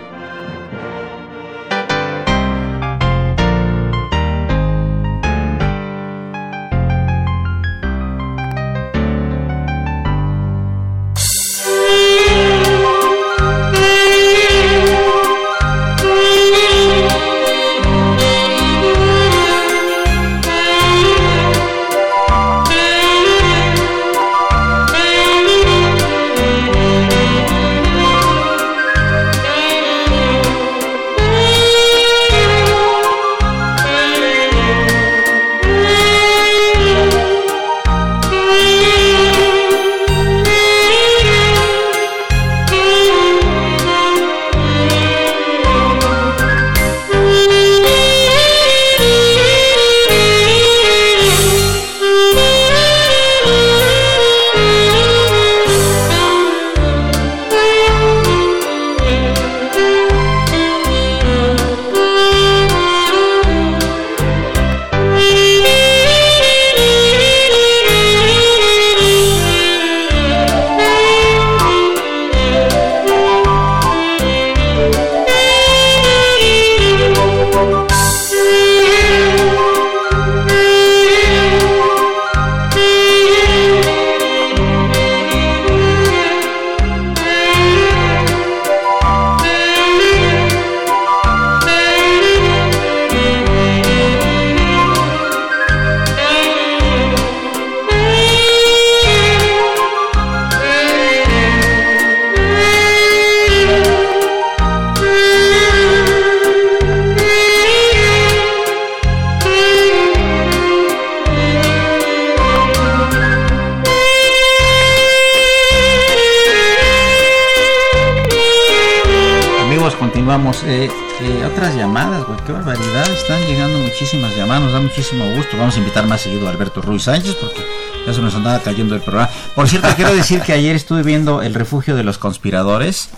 Vamos a invitar más seguido a Alberto Ruiz Sánchez porque ya se nos andaba cayendo el programa. Por cierto, <laughs> quiero decir que ayer estuve viendo El refugio de los conspiradores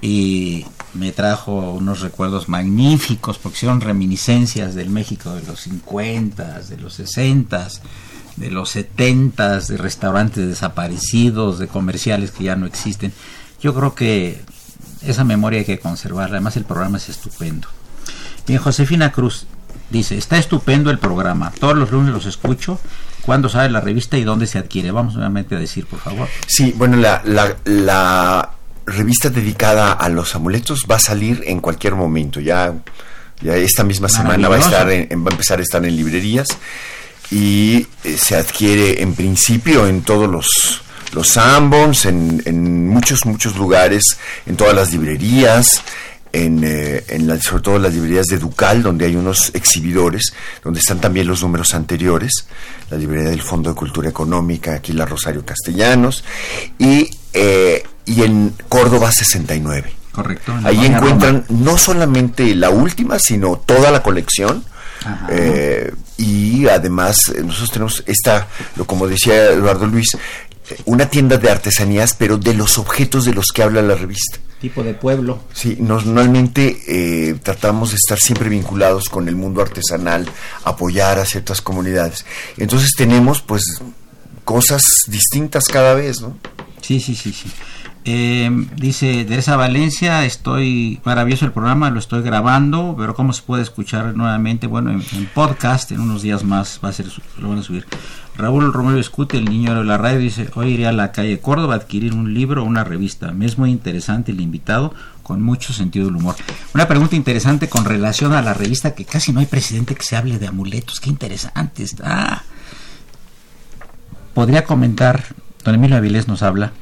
y me trajo unos recuerdos magníficos porque son reminiscencias del México de los 50, de los 60, de los 70, de restaurantes desaparecidos, de comerciales que ya no existen. Yo creo que esa memoria hay que conservarla. Además, el programa es estupendo. Bien, Josefina Cruz dice: Está estupendo el programa. Todos los lunes los escucho. ¿Cuándo sale la revista y dónde se adquiere? Vamos nuevamente a decir, por favor. Sí, bueno, la, la, la revista dedicada a los amuletos va a salir en cualquier momento. Ya, ya esta misma semana va a, estar en- en- va a empezar a estar en librerías y eh, se adquiere en principio en todos los los Sanborns, en, en muchos muchos lugares, en todas las librerías, en, eh, en la- sobre todo las librerías de Ducal, donde hay unos exhibidores, donde están también los números anteriores, la librería del Fondo de Cultura Económica, aquí la Rosario Castellanos, y, eh, y en Córdoba 69. Correcto. en Ahí encuentran no solamente la última, sino toda la colección. Eh, y además eh, nosotros tenemos esta, lo como decía Eduardo Luis, una tienda de artesanías, pero de los objetos de los que habla la revista. Tipo de pueblo. Sí, normalmente eh, tratamos de estar siempre vinculados con el mundo artesanal, apoyar a ciertas comunidades. Entonces tenemos pues cosas distintas cada vez, ¿no? Sí, sí, sí, sí. Eh, dice Teresa Valencia, estoy maravilloso el programa, lo estoy grabando, pero cómo se puede escuchar nuevamente, bueno, en, en podcast, en unos días más va a ser, lo van a subir. Raúl Romero Escute, el niño de la radio, dice, hoy iré a la calle Córdoba a adquirir un libro o una revista. Me es muy interesante el invitado, con mucho sentido del humor. Una pregunta interesante con relación a la revista, que casi no hay presidente que se hable de amuletos, qué interesante está. Podría comentar, don Emilio Avilés nos habla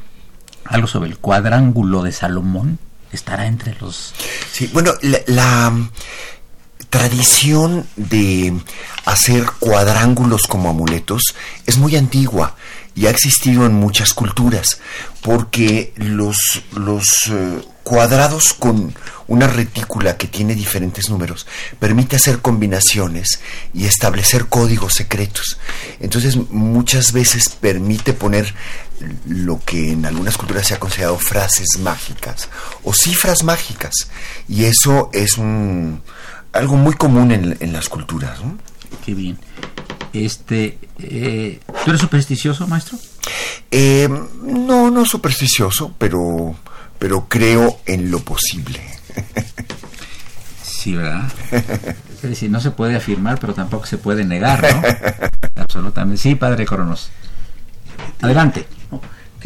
algo sobre el cuadrángulo de Salomón. Estará entre los... Sí, bueno, la, tradición de hacer cuadrángulos como amuletos es muy antigua y ha existido en muchas culturas, porque los, los eh, cuadrados con una retícula que tiene diferentes números permite hacer combinaciones y establecer códigos secretos. Entonces muchas veces permite poner lo que en algunas culturas se ha considerado frases mágicas o cifras mágicas y eso es un algo muy común en, en las culturas. ¿no? Qué bien. Este, eh, ¿Tú eres supersticioso, maestro? Eh, no, no supersticioso, pero, pero creo en lo posible. Sí, ¿verdad? Es decir, no se puede afirmar, pero tampoco se puede negar, ¿no? <laughs> Absolutamente. Sí, padre Coronos. Adelante.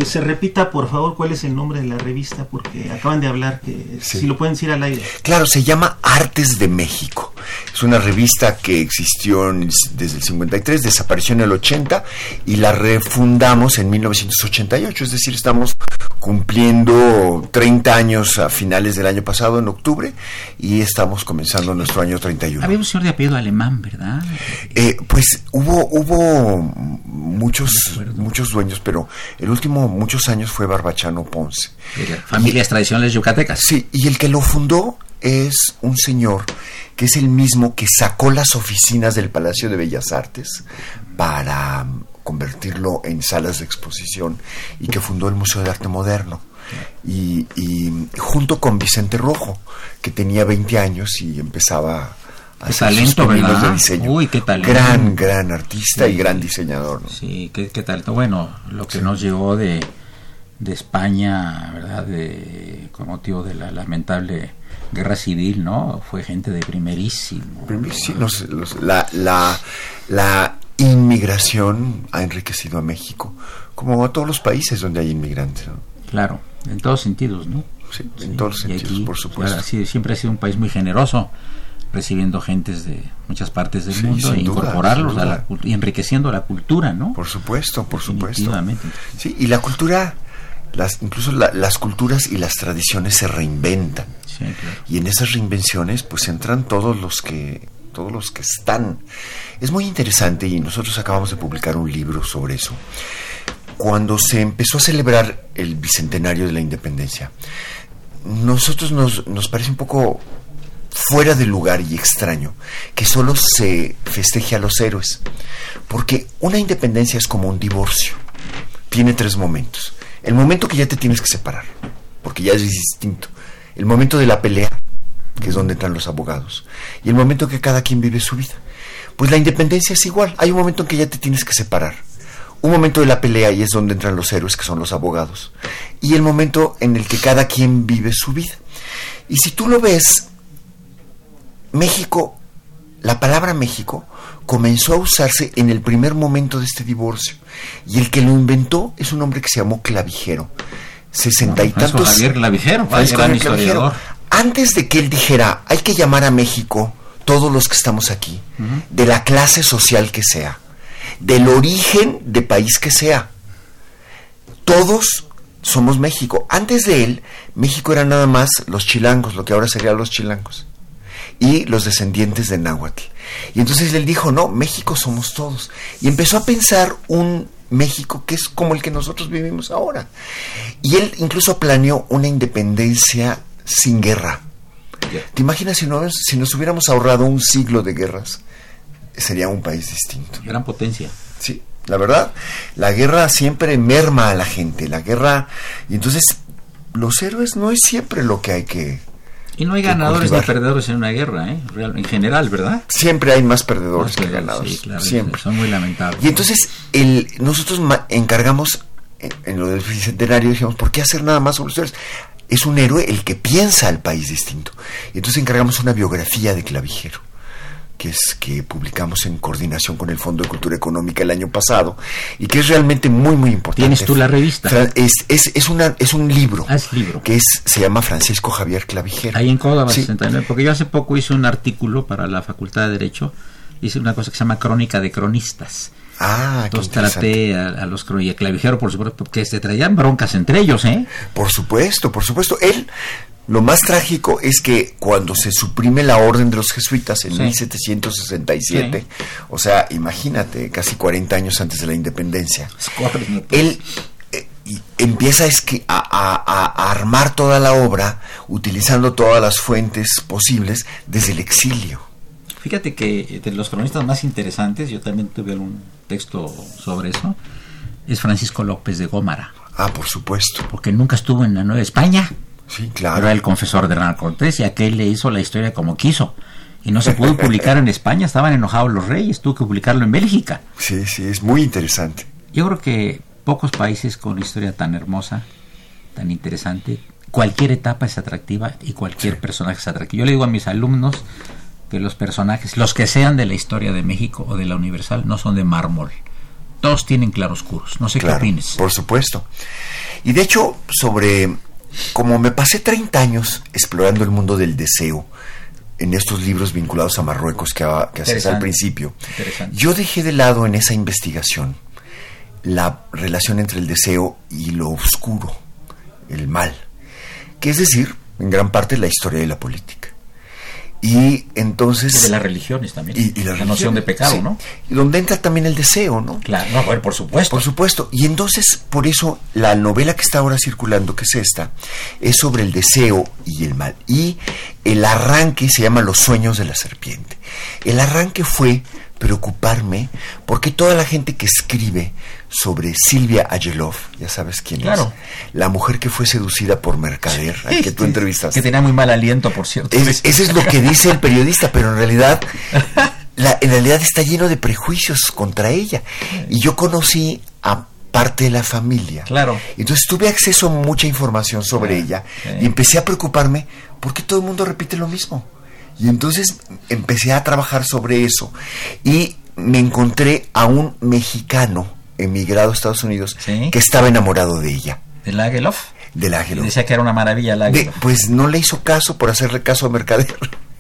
Que se repita, por favor, cuál es el nombre de la revista, porque acaban de hablar que Sí. si lo pueden decir al aire. Claro, se llama Artes de México. Es una revista que existió en desde el 53, desapareció en el 80 y la refundamos en 1988. Es decir, estamos cumpliendo 30 años a finales del año pasado, en octubre, y estamos comenzando nuestro año 31. Había un señor de apellido alemán, ¿verdad? Eh, pues hubo hubo muchos muchos dueños, pero el último muchos años fue Barbachano Ponce. Familias tradicionales yucatecas. Sí, y el que lo fundó es un señor que es el mismo que sacó las oficinas del Palacio de Bellas Artes para mm, convertirlo en salas de exposición y que fundó el Museo de Arte Moderno. Y, y junto con Vicente Rojo, que tenía 20 años y empezaba Qué talento, ¿verdad? de diseño. Uy, qué talento. Gran, gran artista Sí. y gran diseñador. ¿no? Sí, ¿qué, qué tal? Bueno, lo que nos llegó de, de España, ¿verdad? De, con motivo de la lamentable guerra civil, ¿no? Fue gente de primerísimo. Primero, sí, los- los- la, la, la inmigración ha enriquecido a México, como a todos los países donde hay inmigrantes. ¿no? Claro, en todos sentidos, ¿no? Sí, en todos sentidos, aquí, por supuesto. claro, sí, siempre ha sido un país muy generoso, recibiendo gentes de muchas partes del Sí, mundo e duda, incorporarlos a la y enriqueciendo la cultura, ¿no? Por supuesto, por supuesto. Sí, y la cultura, las, incluso la- las culturas y las tradiciones se reinventan. Sí, claro. Y en esas reinvenciones pues entran todos los que todos los que están. Es muy interesante y nosotros acabamos de publicar un libro sobre eso. Cuando se empezó a celebrar el bicentenario de la independencia, nosotros nos, nos parece un poco fuera de lugar y extraño que solo se festeje a los héroes. Porque una independencia es como un divorcio. Tiene tres momentos. El momento que ya te tienes que separar, porque ya es distinto. El momento de la pelea, que es donde entran los abogados. Y el momento que cada quien vive su vida. Pues la independencia es igual. Hay un momento en que ya te tienes que separar. Un momento de la pelea y es donde entran los héroes, que son los abogados. Y el momento en el que cada quien vive su vida. Y si tú lo ves, México, la palabra México comenzó a usarse en el primer momento de este divorcio. Y el que lo inventó es un hombre que se llamó Clavijero. Sesenta y Francisco tantos. Javier Clavijero, gran. Antes de que él dijera, hay que llamar a México, todos los que estamos aquí, de la clase social que sea, del origen de país que sea, todos somos México. Antes de él, México era nada más los chilangos, lo que ahora serían los chilangos, y los descendientes de Náhuatl. Y entonces él dijo, no, México somos todos. Y empezó a pensar un México que es como el que nosotros vivimos ahora. Y él incluso planeó una independencia sin guerra. ¿Te imaginas si, no, si nos hubiéramos ahorrado un siglo de guerras? Sería un país distinto. Gran potencia. Sí, la verdad, la guerra siempre merma a la gente, la guerra... Y entonces, los héroes no es siempre lo que hay que... Y no hay ganadores ni perdedores en una guerra, ¿eh? en general, ¿verdad? Siempre hay más perdedores que ganadores. Sí, claro, siempre. Son muy lamentables. Y entonces, el, nosotros encargamos, en, en lo del bicentenario, dijimos, ¿por qué hacer nada más sobre héroes? es un héroe el que piensa al país distinto. Y entonces encargamos una biografía de Clavijero que es que publicamos en coordinación con el Fondo de Cultura Económica el año pasado y que es realmente muy muy importante. ¿Tienes tú la revista? Es, es, es, una, es un libro. Ah, es libro. Que es, se llama Francisco Javier Clavijero. Ahí en Córdoba, 69, porque yo hace poco hice un artículo para la Facultad de Derecho, hice una cosa que se llama Crónica de Cronistas. Ah, Entonces traté a, los y a Clavijero, por supuesto, porque se traían broncas entre ellos, ¿eh? Por supuesto, por supuesto. Él, lo más trágico es que cuando se suprime la orden de los jesuitas en 1767, o sea, imagínate, casi 40 años antes de la independencia, él eh, empieza es que a, a, armar toda la obra utilizando todas las fuentes posibles desde el exilio. Fíjate que de los cronistas más interesantes, yo también tuve algún texto sobre eso, es Francisco López de Gómara. Ah, por supuesto. Porque nunca estuvo en la Nueva España. Sí, claro. Era el confesor de Hernán Cortés y aquel le hizo la historia como quiso. Y no se pudo publicar en España, estaban enojados los reyes, tuvo que publicarlo en Bélgica. Sí, sí, es muy interesante. Yo creo que pocos países con una historia tan hermosa, tan interesante, cualquier etapa es atractiva y cualquier personaje es atractivo. Yo le digo a mis alumnos, que los personajes, los que sean de la historia de México o de la Universal, no son de mármol. Todos tienen claroscuros. No sé qué opines. Por supuesto. Y de hecho, sobre. Como me pasé 30 años explorando el mundo del deseo en estos libros vinculados a Marruecos que, que haces al principio, yo dejé de lado en esa investigación la relación entre el deseo y lo oscuro, el mal, que es decir, en gran parte la historia de la política. Y entonces... de las religiones también. Y, la, noción de pecado, ¿no? Y donde entra también el deseo, ¿no? Claro, no, por supuesto. Por supuesto. Y entonces, por eso, la novela que está ahora circulando, que es esta, es sobre el deseo y el mal. Y el arranque se llama Los sueños de la serpiente. El arranque fue preocuparme porque toda la gente que escribe sobre Silvia Agelov, ya sabes quién es, la mujer que fue seducida por Mercader, al que tú entrevistaste. Que tenía muy mal aliento, por cierto. ese es lo que dice el periodista, pero en realidad, <laughs> la, en realidad está lleno de prejuicios contra ella. Y yo conocí a parte de la familia. Claro. Entonces tuve acceso a mucha información sobre ella y empecé a preocuparme porque todo el mundo repite lo mismo. Y entonces empecé a trabajar sobre eso y me encontré a un mexicano emigrado a Estados Unidos que estaba enamorado de ella. ¿De la Agelov? De la Agelov. Decía que era una maravilla la Pues no le hizo caso por hacerle caso a Mercader. <laughs>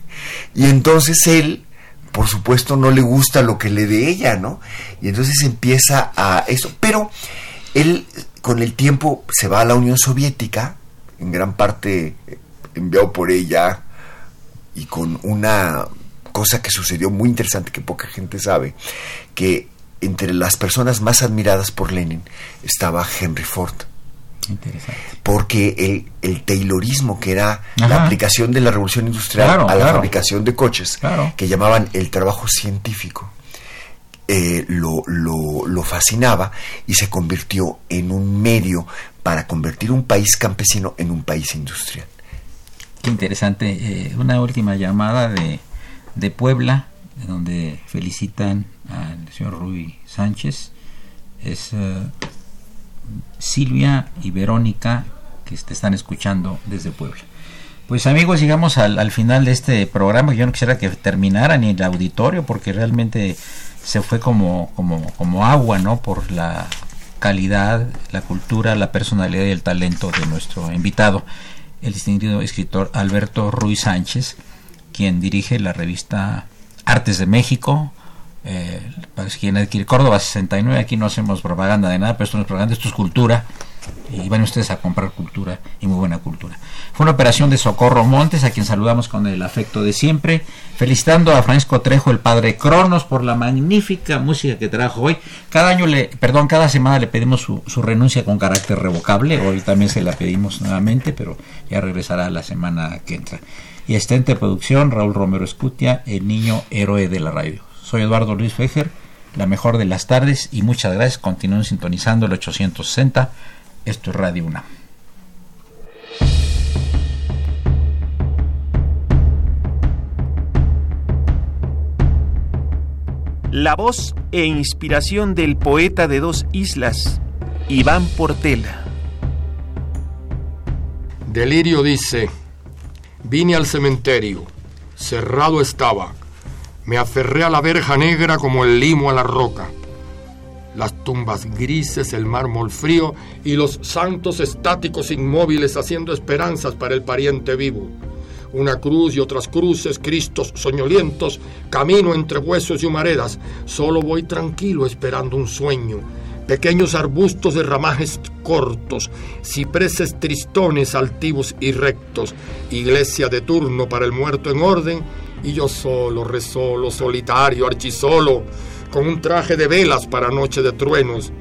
Y entonces él, por supuesto, no le gusta lo que le de ella, ¿no? Y entonces empieza a eso. Pero él, con el tiempo, se va a la Unión Soviética, en gran parte enviado por ella, y con una cosa que sucedió muy interesante que poca gente sabe, que entre las personas más admiradas por Lenin estaba Henry Ford. Interesante. Porque el, el Taylorismo, que era la aplicación de la revolución industrial a la fabricación de coches, que llamaban el trabajo científico, eh, lo, lo, fascinaba y se convirtió en un medio para convertir un país campesino en un país industrial. Qué interesante. Eh, una última llamada de, de Puebla, donde felicitan al señor Rui Sánchez, es eh, Silvia y Verónica que te están escuchando desde Puebla. Pues amigos, llegamos al, final de este programa. Yo no quisiera que terminara ni el auditorio porque realmente se fue como, como, como agua, ¿no? Por la calidad, la cultura, la personalidad y el talento de nuestro invitado, el distinguido escritor Alberto Ruiz Sánchez, quien dirige la revista Artes de México, eh, para quien adquiere Córdoba 69, aquí no hacemos propaganda de nada, pero esto no es propaganda, esto es cultura y van ustedes a comprar cultura y muy buena cultura. Fue una operación de Socorro Montes, a quien saludamos con el afecto de siempre, felicitando a Francisco Trejo, el padre Cronos, por la magnífica música que trajo hoy. Cada año le, perdón, cada semana le pedimos su, su renuncia con carácter revocable, hoy también se la pedimos nuevamente, pero ya regresará la semana que entra. Y asistente de producción, Raúl Romero Escutia, el niño héroe de la radio. Soy Eduardo Luis Fejer, la mejor de las tardes y muchas gracias. Continúen sintonizando el 860. Esto es Radio UNAM. La voz e inspiración del poeta de dos islas, Iván Portela. Delirio dice, vine al cementerio, cerrado estaba, me aferré a la verja negra como el limo a la roca. Las tumbas grises, el mármol frío y los santos estáticos inmóviles haciendo esperanzas para el pariente vivo una cruz y otras cruces, Cristos soñolientos, camino entre huesos y humaredas. Solo voy tranquilo esperando un sueño. Pequeños arbustos de ramajes cortos, cipreses tristones altivos y rectos, iglesia de turno para el muerto en orden, y yo solo, resolo, solitario, archisolo, con un traje de velas para noche de truenos,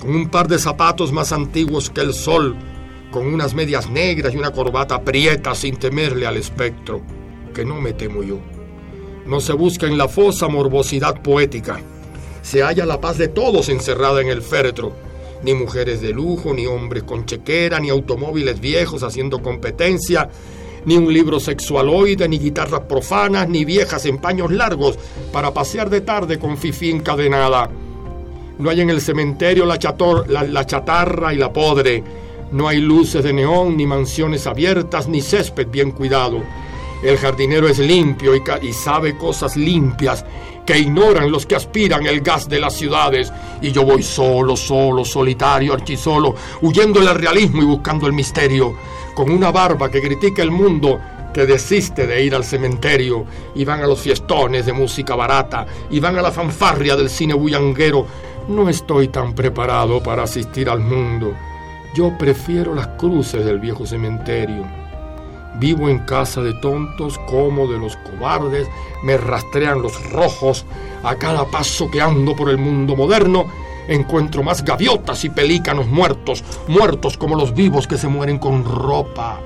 con un par de zapatos más antiguos que el sol, con unas medias negras y una corbata prieta sin temerle al espectro, que no me temo yo. No se busca en la fosa morbosidad poética, se halla la paz de todos encerrada en el féretro, ni mujeres de lujo, ni hombres con chequera, ni automóviles viejos haciendo competencia, ni un libro sexualoide, ni guitarras profanas, ni viejas en paños largos para pasear de tarde con fifí encadenada. No hay en el cementerio la, chatarra y la podre, no hay luces de neón, ni mansiones abiertas, ni césped bien cuidado. El jardinero es limpio y, sabe cosas limpias que ignoran los que aspiran el gas de las ciudades. Y yo voy solo, solo, solitario, archisolo, huyendo del realismo y buscando el misterio, con una barba que critica el mundo que desiste de ir al cementerio y van a los fiestones de música barata y van a la fanfarria del cine bullanguero. No estoy tan preparado para asistir al mundo. Yo prefiero las cruces del viejo cementerio. Vivo en casa de tontos como de los cobardes, me rastrean los rojos. A cada paso que ando por el mundo moderno, encuentro más gaviotas y pelícanos muertos, muertos como los vivos que se mueren con ropa.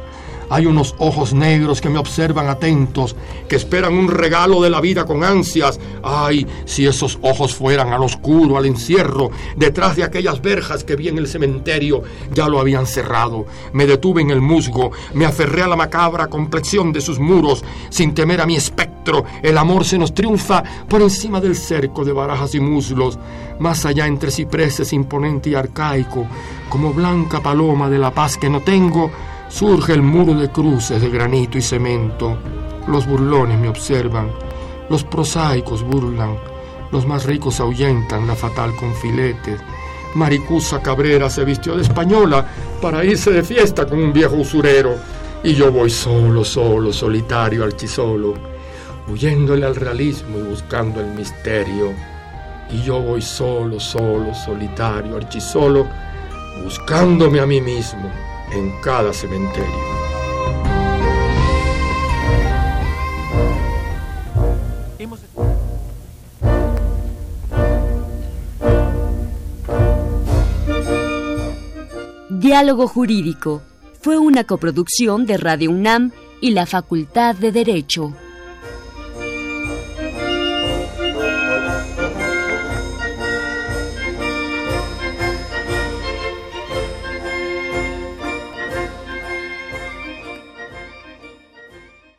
Hay unos ojos negros que me observan atentos, que esperan un regalo de la vida con ansias. Ay, si esos ojos fueran al oscuro, al encierro, detrás de aquellas verjas que vi en el cementerio, ya lo habían cerrado. Me detuve en el musgo, me aferré a la macabra complexión de sus muros, sin temer a mi espectro. El amor se nos triunfa por encima del cerco de barajas y muslos, más allá entre cipreses imponente y arcaico, como blanca paloma de la paz que no tengo Surge el muro de cruces de granito y cemento. Los burlones me observan, los prosaicos burlan, los más ricos ahuyentan la fatal con filetes. Maricusa Cabrera se vistió de española para irse de fiesta con un viejo usurero. Y yo voy solo, solo, solitario, archisolo, huyéndole al realismo y buscando el misterio. Y yo voy solo, solo, solitario, archisolo, buscándome a mí mismo en cada cementerio. Diálogo Jurídico fue una coproducción de Radio UNAM y la Facultad de Derecho.